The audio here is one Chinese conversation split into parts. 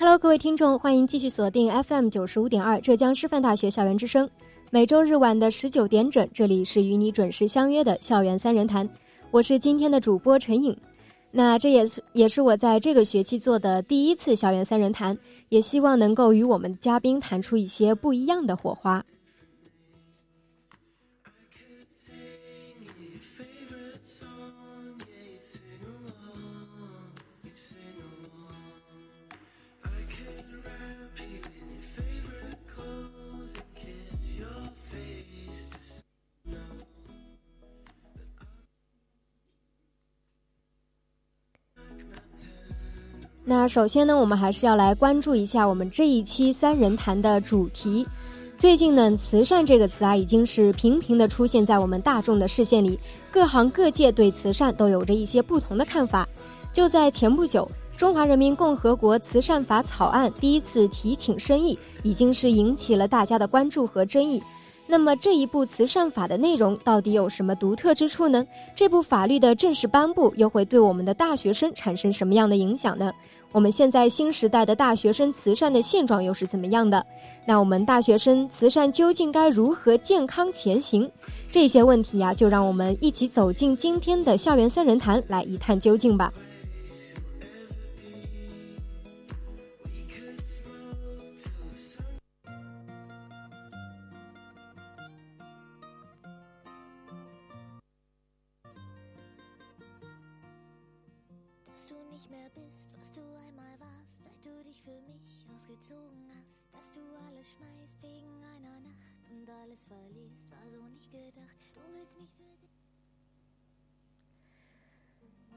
Hello，各位听众，欢迎继续锁定 FM 九十五点二浙江师范大学校园之声。每周日晚的十九点整，这里是与你准时相约的校园三人谈。我是今天的主播陈颖。那这也是也是我在这个学期做的第一次校园三人谈，也希望能够与我们的嘉宾谈出一些不一样的火花。那首先呢，我们还是要来关注一下我们这一期三人谈的主题。最近呢，“慈善”这个词啊，已经是频频的出现在我们大众的视线里，各行各界对慈善都有着一些不同的看法。就在前不久，《中华人民共和国慈善法》草案第一次提请审议，已经是引起了大家的关注和争议。那么这一部慈善法的内容到底有什么独特之处呢？这部法律的正式颁布又会对我们的大学生产生什么样的影响呢？我们现在新时代的大学生慈善的现状又是怎么样的？那我们大学生慈善究竟该如何健康前行？这些问题呀，就让我们一起走进今天的校园三人谈来一探究竟吧。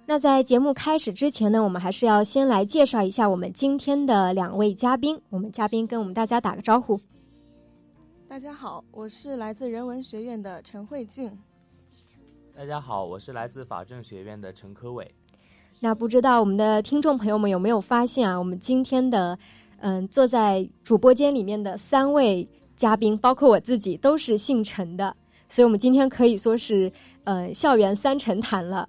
那在节目开始之前呢，我们还是要先来介绍一下我们今天的两位嘉宾。我们嘉宾跟我们大家打个招呼。大家好，我是来自人文学院的陈慧静。大家好，我是来自法政学院的陈科伟。那不知道我们的听众朋友们有没有发现啊？我们今天的嗯，坐在主播间里面的三位嘉宾，包括我自己，都是姓陈的，所以我们今天可以说是嗯，校园三陈谈了。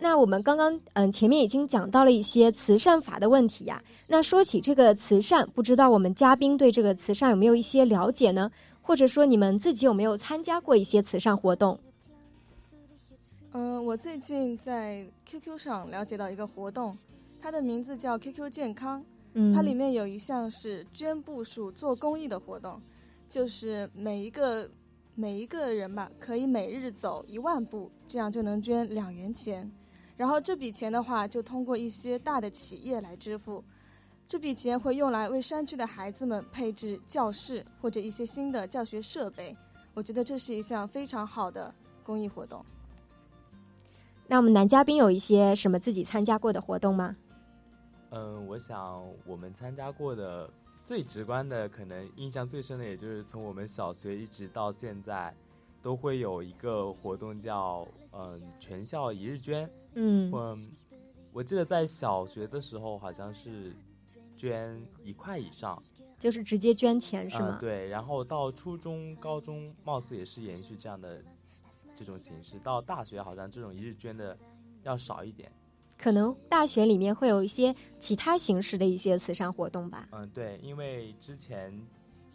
那我们刚刚嗯前面已经讲到了一些慈善法的问题呀。那说起这个慈善，不知道我们嘉宾对这个慈善有没有一些了解呢？或者说你们自己有没有参加过一些慈善活动？嗯，我最近在 QQ 上了解到一个活动，它的名字叫 QQ 健康。嗯，它里面有一项是捐步数做公益的活动，就是每一个每一个人吧，可以每日走一万步，这样就能捐两元钱。然后这笔钱的话，就通过一些大的企业来支付。这笔钱会用来为山区的孩子们配置教室或者一些新的教学设备。我觉得这是一项非常好的公益活动。那我们男嘉宾有一些什么自己参加过的活动吗？嗯，我想我们参加过的最直观的，可能印象最深的，也就是从我们小学一直到现在，都会有一个活动叫嗯全校一日捐。嗯，嗯，我记得在小学的时候好像是捐一块以上，就是直接捐钱是吗？对，然后到初中、高中，貌似也是延续这样的这种形式。到大学好像这种一日捐的要少一点。可能大学里面会有一些其他形式的一些慈善活动吧。嗯，对，因为之前，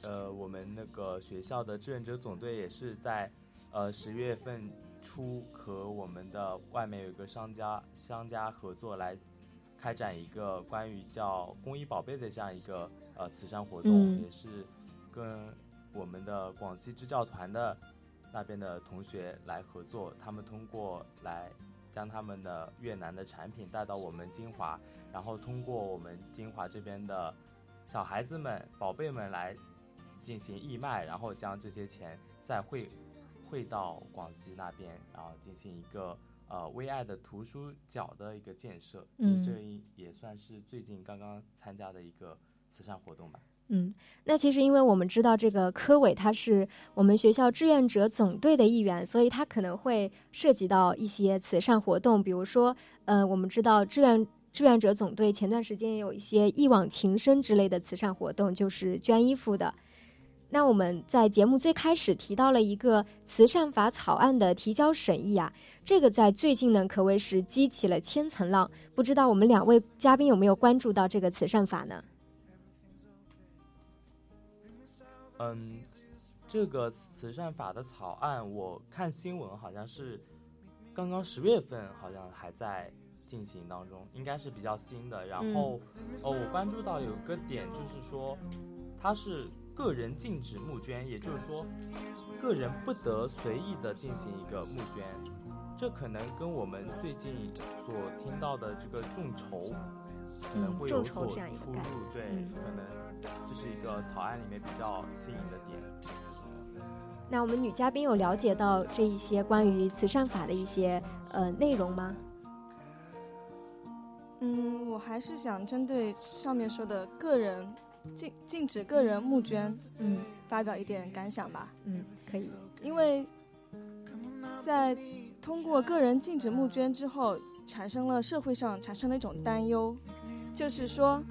呃，我们那个学校的志愿者总队也是在，呃，十月份初和我们的外面有一个商家商家合作来开展一个关于叫公益宝贝的这样一个呃慈善活动，也是跟我们的广西支教团的那边的同学来合作，他们通过来。将他们的越南的产品带到我们金华，然后通过我们金华这边的小孩子们、宝贝们来进行义卖，然后将这些钱再汇汇到广西那边，然后进行一个呃微爱的图书角的一个建设。嗯，这也算是最近刚刚参加的一个慈善活动吧。嗯，那其实因为我们知道这个科委他是我们学校志愿者总队的一员，所以他可能会涉及到一些慈善活动，比如说，呃，我们知道志愿志愿者总队前段时间也有一些一往情深之类的慈善活动，就是捐衣服的。那我们在节目最开始提到了一个慈善法草案的提交审议啊，这个在最近呢可谓是激起了千层浪，不知道我们两位嘉宾有没有关注到这个慈善法呢？嗯，这个慈善法的草案，我看新闻好像是刚刚十月份，好像还在进行当中，应该是比较新的。然后，哦，我关注到有个点，就是说它是个人禁止募捐，也就是说个人不得随意的进行一个募捐。这可能跟我们最近所听到的这个众筹可能会有所出入，对，可能。这是一个草案里面比较新颖的点。那我们女嘉宾有了解到这一些关于慈善法的一些呃内容吗？嗯，我还是想针对上面说的个人禁禁止个人募捐，嗯，发表一点感想吧。嗯，可以。因为在通过个人禁止募捐之后，产生了社会上产生了一种担忧，就是说。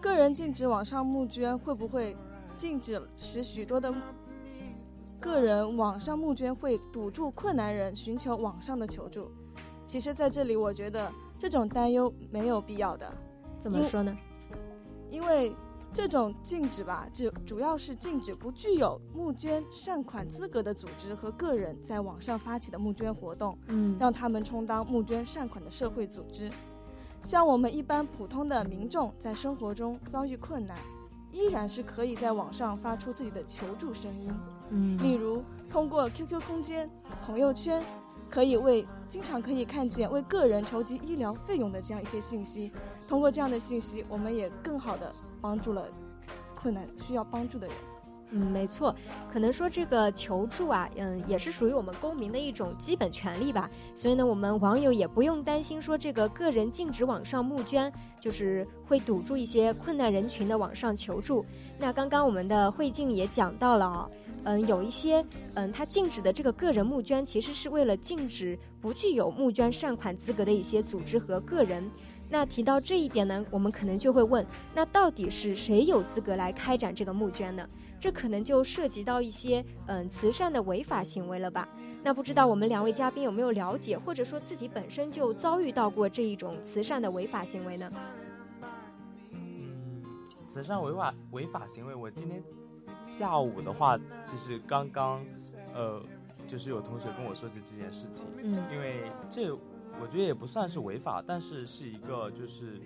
个人禁止网上募捐，会不会禁止使许多的个人网上募捐会堵住困难人寻求网上的求助？其实，在这里我觉得这种担忧没有必要的。怎么说呢？因为这种禁止吧，就主要是禁止不具有募捐善款资格的组织和个人在网上发起的募捐活动，嗯，让他们充当募捐善款的社会组织。像我们一般普通的民众，在生活中遭遇困难，依然是可以在网上发出自己的求助声音。嗯，例如通过 QQ 空间、朋友圈，可以为经常可以看见为个人筹集医疗费用的这样一些信息。通过这样的信息，我们也更好的帮助了困难需要帮助的人。嗯，没错，可能说这个求助啊，嗯，也是属于我们公民的一种基本权利吧。所以呢，我们网友也不用担心说这个个人禁止网上募捐，就是会堵住一些困难人群的网上求助。那刚刚我们的慧静也讲到了啊，嗯，有一些嗯，他禁止的这个个人募捐，其实是为了禁止不具有募捐善款资格的一些组织和个人。那提到这一点呢，我们可能就会问，那到底是谁有资格来开展这个募捐呢？这可能就涉及到一些嗯慈善的违法行为了吧？那不知道我们两位嘉宾有没有了解，或者说自己本身就遭遇到过这一种慈善的违法行为呢？嗯，慈善违法违法行为，我今天下午的话，其实刚刚呃，就是有同学跟我说起这件事情，嗯，因为这我觉得也不算是违法，但是是一个就是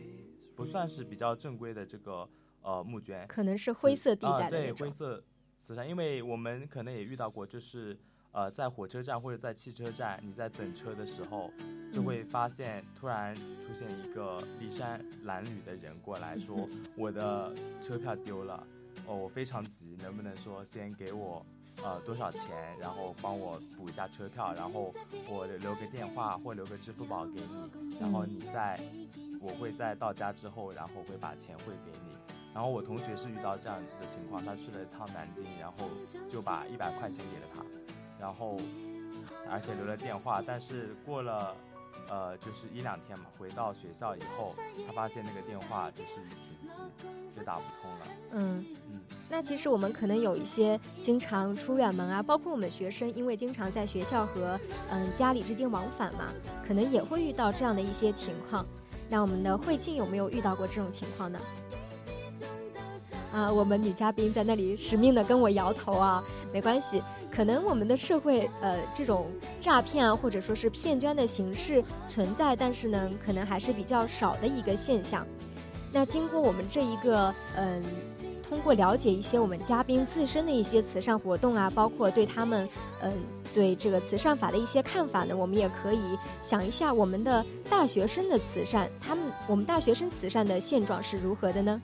不算是比较正规的这个。呃，募捐可能是灰色地带的对，灰色慈善，因为我们可能也遇到过，就是呃，在火车站或者在汽车站，你在等车的时候，就会发现突然出现一个衣衫褴褛的人过来说，我的车票丢了，哦，我非常急，能不能说先给我呃多少钱，然后帮我补一下车票，然后我留个电话或留个支付宝给你，然后你在，我会在到家之后，然后会把钱汇给你。然后我同学是遇到这样的情况，他去了一趟南京，然后就把一百块钱给了他，然后而且留了电话。但是过了呃就是一两天嘛，回到学校以后，他发现那个电话就是停机，就打不通了。嗯嗯，那其实我们可能有一些经常出远门啊，包括我们学生，因为经常在学校和嗯家里之间往返嘛，可能也会遇到这样的一些情况。那我们的慧静有没有遇到过这种情况呢？啊，我们女嘉宾在那里使命的跟我摇头啊，没关系，可能我们的社会呃这种诈骗啊或者说是骗捐的形式存在，但是呢，可能还是比较少的一个现象。那经过我们这一个嗯，通过了解一些我们嘉宾自身的一些慈善活动啊，包括对他们嗯对这个慈善法的一些看法呢，我们也可以想一下我们的大学生的慈善，他们我们大学生慈善的现状是如何的呢？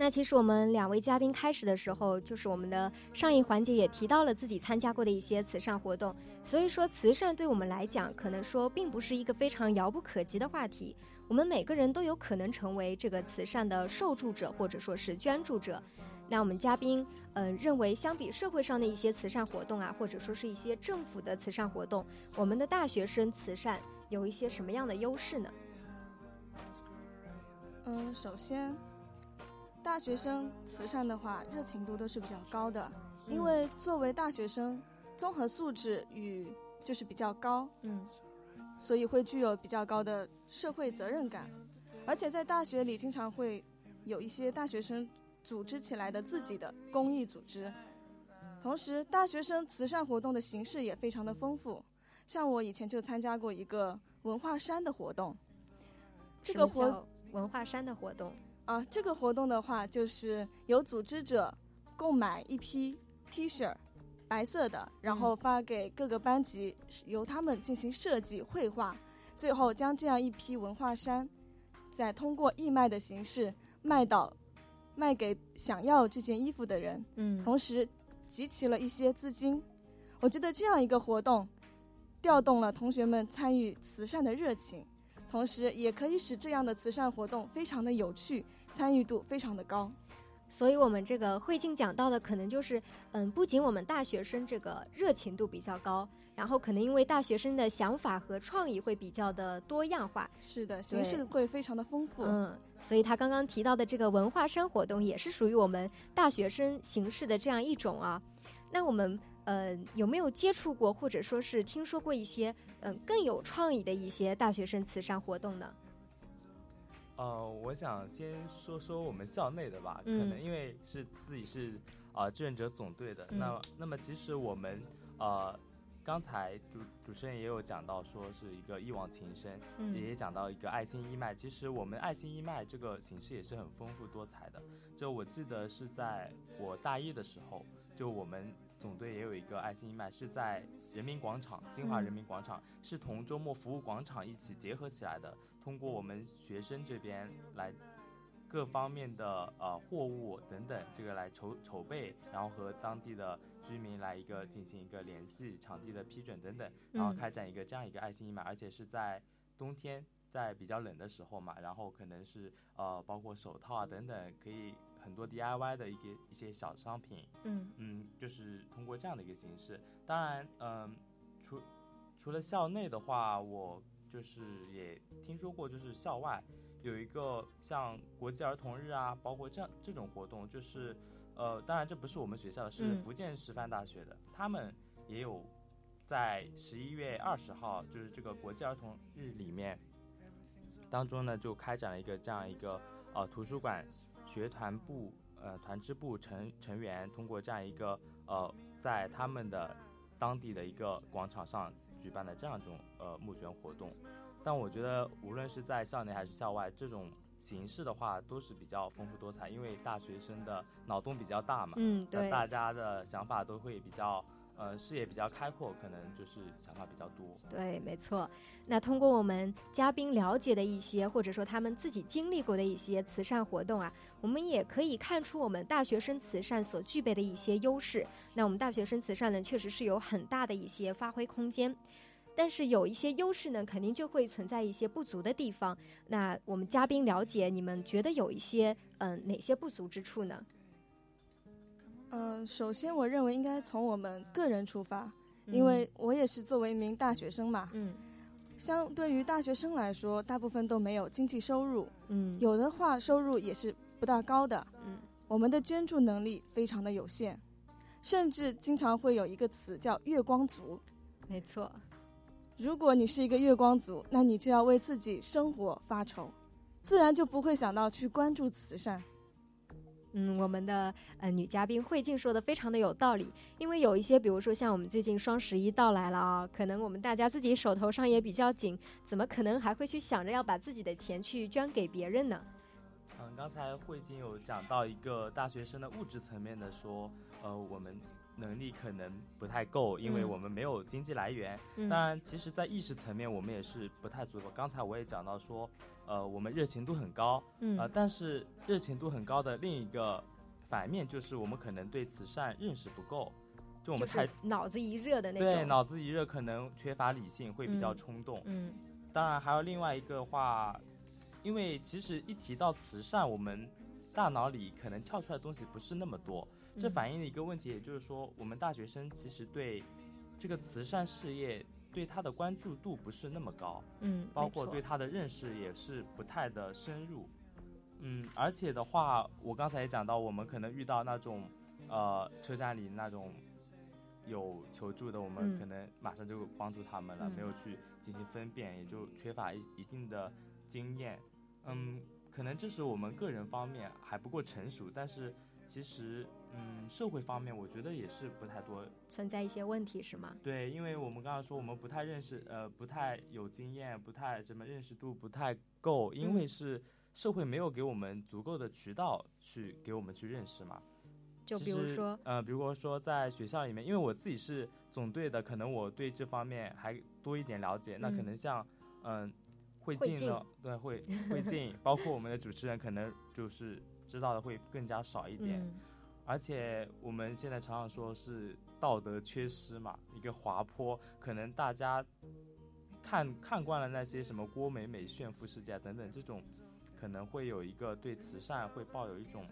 那其实我们两位嘉宾开始的时候，就是我们的上一环节也提到了自己参加过的一些慈善活动，所以说慈善对我们来讲，可能说并不是一个非常遥不可及的话题。我们每个人都有可能成为这个慈善的受助者，或者说是捐助者。那我们嘉宾，嗯，认为相比社会上的一些慈善活动啊，或者说是一些政府的慈善活动，我们的大学生慈善有一些什么样的优势呢？嗯，首先。大学生慈善的话，热情度都是比较高的，因为作为大学生，综合素质与就是比较高，嗯，所以会具有比较高的社会责任感，而且在大学里经常会有一些大学生组织起来的自己的公益组织，同时大学生慈善活动的形式也非常的丰富，像我以前就参加过一个文化衫的活动，这个活文化衫的活动。啊，这个活动的话，就是由组织者购买一批 T 恤，白色的，然后发给各个班级，由他们进行设计绘画，最后将这样一批文化衫，再通过义卖的形式卖到，卖给想要这件衣服的人。嗯，同时集齐了一些资金。我觉得这样一个活动，调动了同学们参与慈善的热情。同时，也可以使这样的慈善活动非常的有趣，参与度非常的高。所以，我们这个慧静讲到的，可能就是，嗯，不仅我们大学生这个热情度比较高，然后可能因为大学生的想法和创意会比较的多样化。是的，形式会非常的丰富。嗯，所以他刚刚提到的这个文化衫活动，也是属于我们大学生形式的这样一种啊。那我们。呃，有没有接触过，或者说是听说过一些嗯更有创意的一些大学生慈善活动呢？呃，我想先说说我们校内的吧，可能因为是自己是啊志愿者总队的，那那么其实我们呃刚才主主持人也有讲到，说是一个一往情深，也讲到一个爱心义卖，其实我们爱心义卖这个形式也是很丰富多彩的。就我记得是在我大一的时候，就我们。总队也有一个爱心义卖，是在人民广场，金华人民广场，是同周末服务广场一起结合起来的。通过我们学生这边来各方面的呃货物等等，这个来筹筹备，然后和当地的居民来一个进行一个联系，场地的批准等等，然后开展一个这样一个爱心义卖，而且是在冬天，在比较冷的时候嘛，然后可能是呃包括手套啊等等可以。很多 DIY 的一个一些小商品，嗯嗯，就是通过这样的一个形式。当然，嗯，除除了校内的话，我就是也听说过，就是校外有一个像国际儿童日啊，包括这样这种活动，就是呃，当然这不是我们学校的，是福建师范大学的，他们也有在十一月二十号，就是这个国际儿童日里面当中呢，就开展了一个这样一个呃图书馆。学团部呃团支部成成员通过这样一个呃在他们的当地的一个广场上举办的这样一种呃募捐活动，但我觉得无论是在校内还是校外，这种形式的话都是比较丰富多彩，因为大学生的脑洞比较大嘛，嗯对，大家的想法都会比较呃，视野比较开阔，可能就是想法比较多。对，没错。那通过我们嘉宾了解的一些，或者说他们自己经历过的一些慈善活动啊，我们也可以看出我们大学生慈善所具备的一些优势。那我们大学生慈善呢，确实是有很大的一些发挥空间，但是有一些优势呢，肯定就会存在一些不足的地方。那我们嘉宾了解，你们觉得有一些嗯哪些不足之处呢？嗯，首先我认为应该从我们个人出发，因为我也是作为一名大学生嘛。嗯，相对于大学生来说，大部分都没有经济收入。嗯，有的话收入也是不大高的。嗯，我们的捐助能力非常的有限，甚至经常会有一个词叫“月光族”。没错，如果你是一个月光族，那你就要为自己生活发愁，自然就不会想到去关注慈善。嗯，我们的呃女嘉宾慧静说的非常的有道理，因为有一些，比如说像我们最近双十一到来了啊，可能我们大家自己手头上也比较紧，怎么可能还会去想着要把自己的钱去捐给别人呢？嗯，刚才慧静有讲到一个大学生的物质层面的说，呃，我们。能力可能不太够，因为我们没有经济来源。当然，其实，在意识层面，我们也是不太足够。刚才我也讲到说，呃，我们热情度很高，呃，但是热情度很高的另一个反面就是我们可能对慈善认识不够，就我们太脑子一热的那种。对，脑子一热可能缺乏理性，会比较冲动。嗯，当然还有另外一个话，因为其实一提到慈善，我们大脑里可能跳出来的东西不是那么多。这反映了一个问题，也就是说，我们大学生其实对这个慈善事业对他的关注度不是那么高，嗯，包括对他的认识也是不太的深入，嗯，而且的话，我刚才也讲到，我们可能遇到那种呃车站里那种有求助的，我们可能马上就帮助他们了，没有去进行分辨，也就缺乏一一定的经验，嗯，可能这是我们个人方面还不够成熟，但是其实。嗯，社会方面我觉得也是不太多存在一些问题，是吗？对，因为我们刚刚说我们不太认识，呃，不太有经验，不太什么认识度不太够，因为是社会没有给我们足够的渠道去给我们去认识嘛。就比如说，呃，比如说在学校里面，因为我自己是总队的，可能我对这方面还多一点了解。那可能像，嗯，会进的，对，会会进，包括我们的主持人，可能就是知道的会更加少一点。而且我们现在常常说是道德缺失嘛，一个滑坡，可能大家看看惯了那些什么郭美美炫富事件等等这种，可能会有一个对慈善会抱有一种，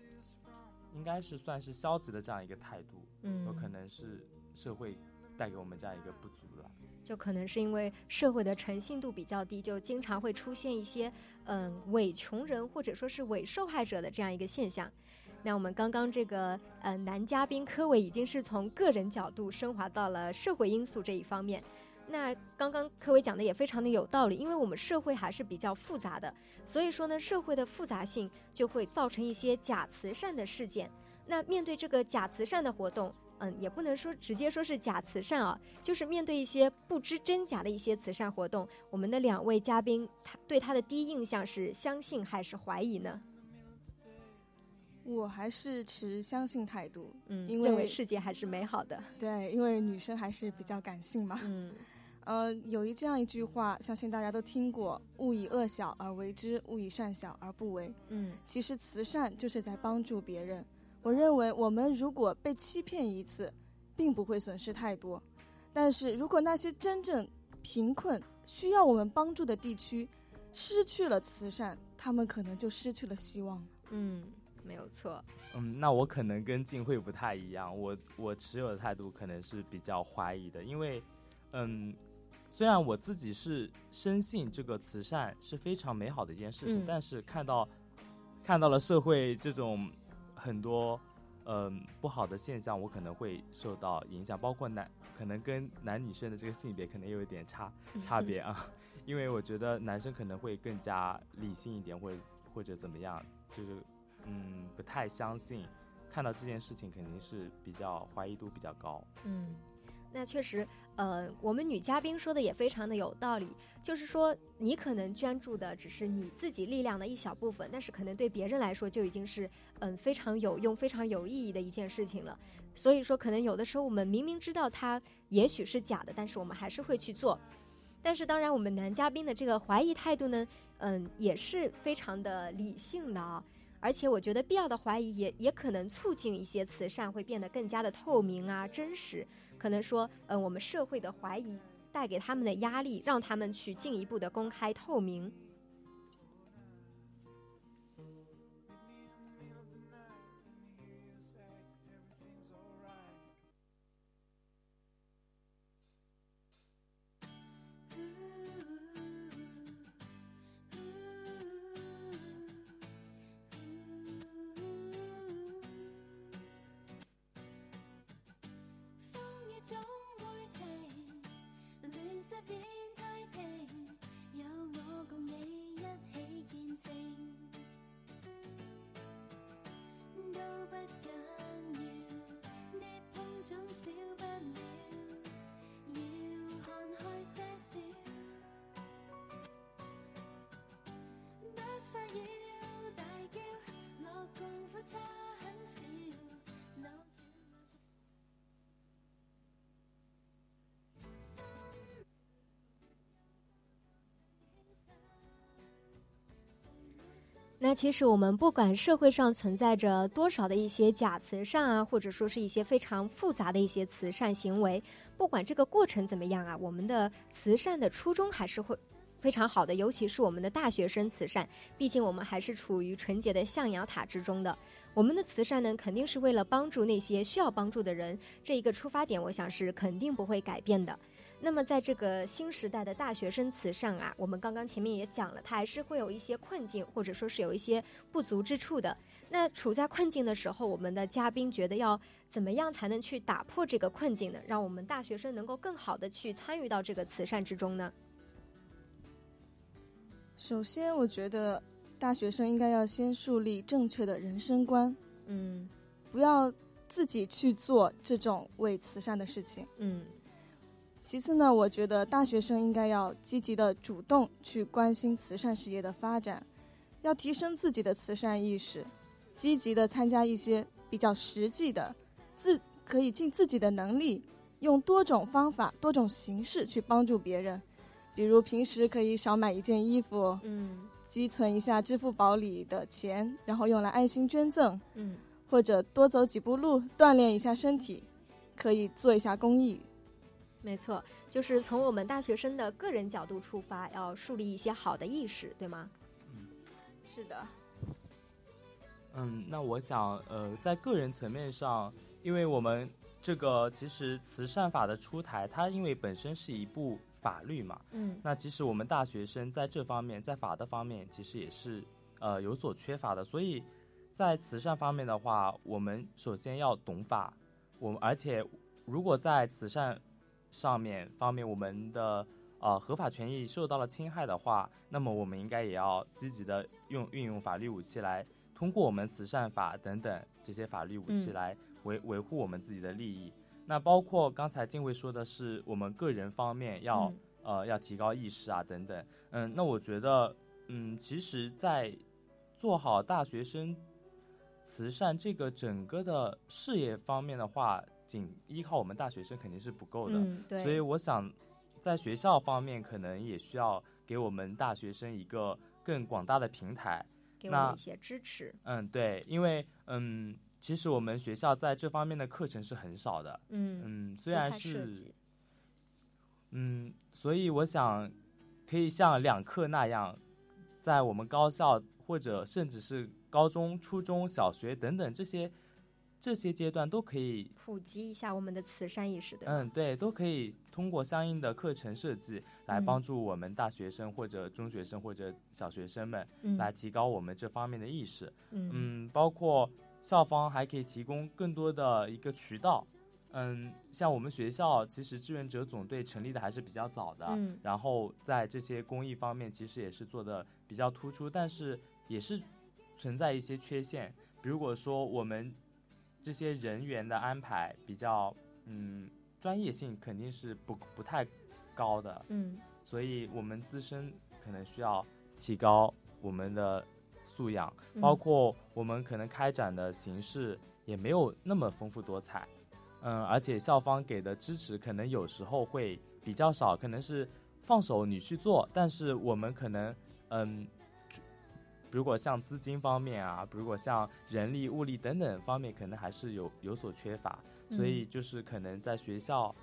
应该是算是消极的这样一个态度，嗯，有可能是社会带给我们这样一个不足了，就可能是因为社会的诚信度比较低，就经常会出现一些嗯伪穷人或者说是伪受害者的这样一个现象。那我们刚刚这个呃男嘉宾柯伟已经是从个人角度升华到了社会因素这一方面。那刚刚柯伟讲的也非常的有道理，因为我们社会还是比较复杂的，所以说呢，社会的复杂性就会造成一些假慈善的事件。那面对这个假慈善的活动，嗯，也不能说直接说是假慈善啊，就是面对一些不知真假的一些慈善活动，我们的两位嘉宾他对他的第一印象是相信还是怀疑呢？我还是持相信态度，嗯，因为世界还是美好的。对，因为女生还是比较感性嘛。嗯，呃，有一这样一句话，相信大家都听过：“勿以恶小而为之，勿以善小而不为。”嗯，其实慈善就是在帮助别人。我认为，我们如果被欺骗一次，并不会损失太多；但是如果那些真正贫困、需要我们帮助的地区失去了慈善，他们可能就失去了希望。嗯。没有错，嗯，那我可能跟静慧不太一样，我我持有的态度可能是比较怀疑的，因为，嗯，虽然我自己是深信这个慈善是非常美好的一件事情，但是看到看到了社会这种很多嗯不好的现象，我可能会受到影响，包括男可能跟男女生的这个性别可能有一点差差别 啊，因为我觉得男生可能会更加理性一点，或者或者怎么样，就是。嗯，不太相信，看到这件事情肯定是比较怀疑度比较高。嗯，那确实，呃，我们女嘉宾说的也非常的有道理，就是说你可能捐助的只是你自己力量的一小部分，但是可能对别人来说就已经是嗯非常有用、非常有意义的一件事情了。所以说，可能有的时候我们明明知道它也许是假的，但是我们还是会去做。但是当然，我们男嘉宾的这个怀疑态度呢，嗯，也是非常的理性的啊。而且我觉得必要的怀疑也也可能促进一些慈善会变得更加的透明啊、真实。可能说，嗯，我们社会的怀疑带给他们的压力，让他们去进一步的公开透明。那其实我们不管社会上存在着多少的一些假慈善啊，或者说是一些非常复杂的一些慈善行为，不管这个过程怎么样啊，我们的慈善的初衷还是会非常好的。尤其是我们的大学生慈善，毕竟我们还是处于纯洁的象牙塔之中的。我们的慈善呢，肯定是为了帮助那些需要帮助的人，这一个出发点，我想是肯定不会改变的。那么，在这个新时代的大学生慈善啊，我们刚刚前面也讲了，它还是会有一些困境，或者说是有一些不足之处的。那处在困境的时候，我们的嘉宾觉得要怎么样才能去打破这个困境呢？让我们大学生能够更好的去参与到这个慈善之中呢？首先，我觉得大学生应该要先树立正确的人生观，嗯，不要自己去做这种为慈善的事情，嗯。其次呢，我觉得大学生应该要积极的主动去关心慈善事业的发展，要提升自己的慈善意识，积极的参加一些比较实际的，自可以尽自己的能力，用多种方法、多种形式去帮助别人，比如平时可以少买一件衣服，嗯，积存一下支付宝里的钱，然后用来爱心捐赠，嗯，或者多走几步路，锻炼一下身体，可以做一下公益。没错，就是从我们大学生的个人角度出发，要树立一些好的意识，对吗？嗯，是的。嗯，那我想，呃，在个人层面上，因为我们这个其实慈善法的出台，它因为本身是一部法律嘛，嗯，那其实我们大学生在这方面，在法的方面，其实也是呃有所缺乏的。所以在慈善方面的话，我们首先要懂法，我们而且如果在慈善上面方面，我们的呃合法权益受到了侵害的话，那么我们应该也要积极的用运用法律武器来通过我们慈善法等等这些法律武器来维维护我们自己的利益。那包括刚才静慧说的是我们个人方面要呃要提高意识啊等等。嗯，那我觉得嗯，其实，在做好大学生慈善这个整个的事业方面的话。仅依靠我们大学生肯定是不够的，所以我想，在学校方面可能也需要给我们大学生一个更广大的平台，给我们一些支持。嗯，对，因为嗯，其实我们学校在这方面的课程是很少的。嗯嗯，虽然是，嗯，所以我想可以像两课那样，在我们高校或者甚至是高中、初中小学等等这些。这些阶段都可以普及一下我们的慈善意识，对嗯，对，都可以通过相应的课程设计来帮助我们大学生或者中学生或者小学生们来提高我们这方面的意识。嗯，包括校方还可以提供更多的一个渠道。嗯，像我们学校其实志愿者总队成立的还是比较早的，嗯，然后在这些公益方面其实也是做的比较突出，但是也是存在一些缺陷。如果说我们这些人员的安排比较，嗯，专业性肯定是不不太高的，嗯，所以我们自身可能需要提高我们的素养，包括我们可能开展的形式也没有那么丰富多彩，嗯，而且校方给的支持可能有时候会比较少，可能是放手你去做，但是我们可能嗯。如果像资金方面啊，如果像人力、物力等等方面，可能还是有有所缺乏，所以就是可能在学校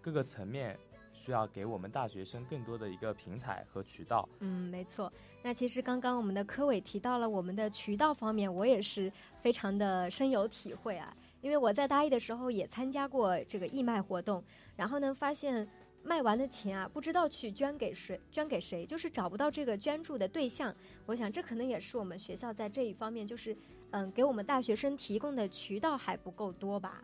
各个层面需要给我们大学生更多的一个平台和渠道。嗯，没错。那其实刚刚我们的科委提到了我们的渠道方面，我也是非常的深有体会啊，因为我在大一的时候也参加过这个义卖活动，然后呢发现。卖完的钱啊，不知道去捐给谁，捐给谁，就是找不到这个捐助的对象。我想，这可能也是我们学校在这一方面，就是嗯，给我们大学生提供的渠道还不够多吧。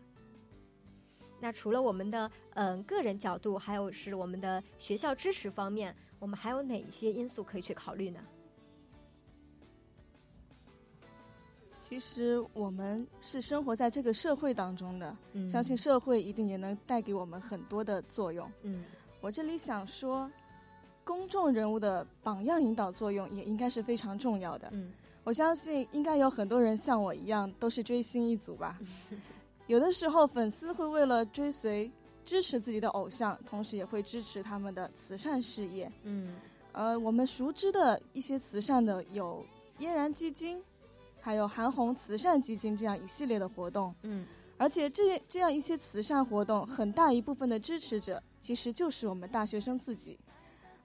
那除了我们的嗯个人角度，还有是我们的学校支持方面，我们还有哪一些因素可以去考虑呢？其实我们是生活在这个社会当中的，相信社会一定也能带给我们很多的作用。嗯，我这里想说，公众人物的榜样引导作用也应该是非常重要的。嗯，我相信应该有很多人像我一样都是追星一族吧。有的时候粉丝会为了追随、支持自己的偶像，同时也会支持他们的慈善事业。嗯，呃，我们熟知的一些慈善的有嫣然基金。还有韩红慈善基金这样一系列的活动，嗯，而且这这样一些慈善活动，很大一部分的支持者其实就是我们大学生自己。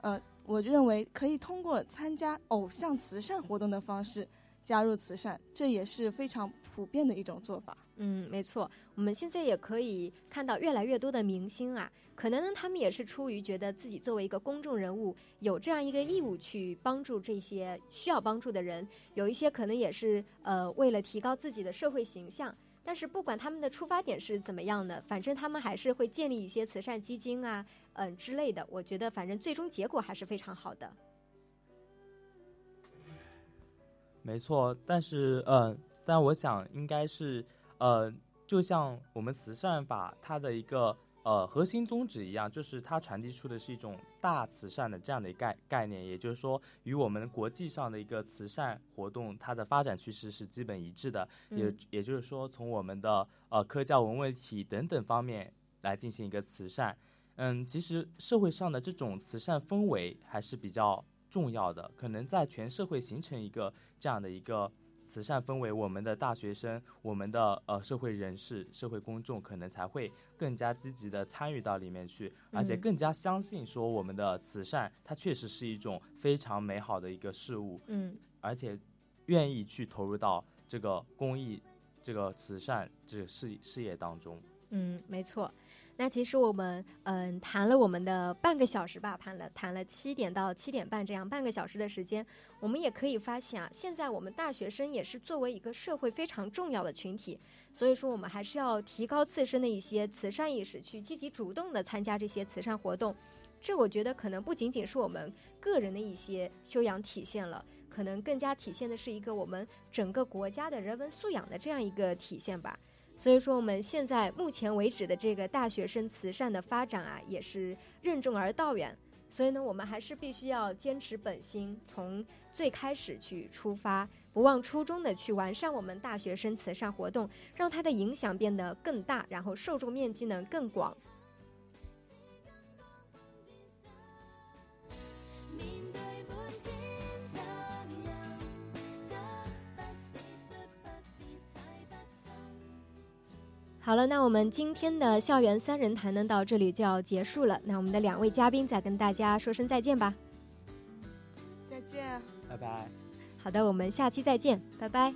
呃，我认为可以通过参加偶像慈善活动的方式加入慈善，这也是非常普遍的一种做法。嗯，没错，我们现在也可以看到越来越多的明星啊。可能呢，他们也是出于觉得自己作为一个公众人物，有这样一个义务去帮助这些需要帮助的人。有一些可能也是呃为了提高自己的社会形象。但是不管他们的出发点是怎么样的，反正他们还是会建立一些慈善基金啊，嗯之类的。我觉得反正最终结果还是非常好的。没错，但是嗯，但我想应该是呃，就像我们慈善法它的一个。呃，核心宗旨一样，就是它传递出的是一种大慈善的这样的一概概念，也就是说，与我们国际上的一个慈善活动它的发展趋势是基本一致的。也也就是说，从我们的呃科教文文体等等方面来进行一个慈善。嗯，其实社会上的这种慈善氛围还是比较重要的，可能在全社会形成一个这样的一个。慈善氛围，我们的大学生，我们的呃社会人士、社会公众，可能才会更加积极的参与到里面去，而且更加相信说我们的慈善，它确实是一种非常美好的一个事物，嗯，而且愿意去投入到这个公益、这个慈善这个事事业当中。嗯，没错。那其实我们嗯谈了我们的半个小时吧，谈了谈了七点到七点半这样半个小时的时间，我们也可以发现啊，现在我们大学生也是作为一个社会非常重要的群体，所以说我们还是要提高自身的一些慈善意识，去积极主动的参加这些慈善活动。这我觉得可能不仅仅是我们个人的一些修养体现了，可能更加体现的是一个我们整个国家的人文素养的这样一个体现吧。所以说，我们现在目前为止的这个大学生慈善的发展啊，也是任重而道远。所以呢，我们还是必须要坚持本心，从最开始去出发，不忘初衷的去完善我们大学生慈善活动，让它的影响变得更大，然后受众面积呢更广。好了，那我们今天的校园三人谈呢，到这里就要结束了。那我们的两位嘉宾再跟大家说声再见吧。再见，拜拜。好的，我们下期再见，拜拜。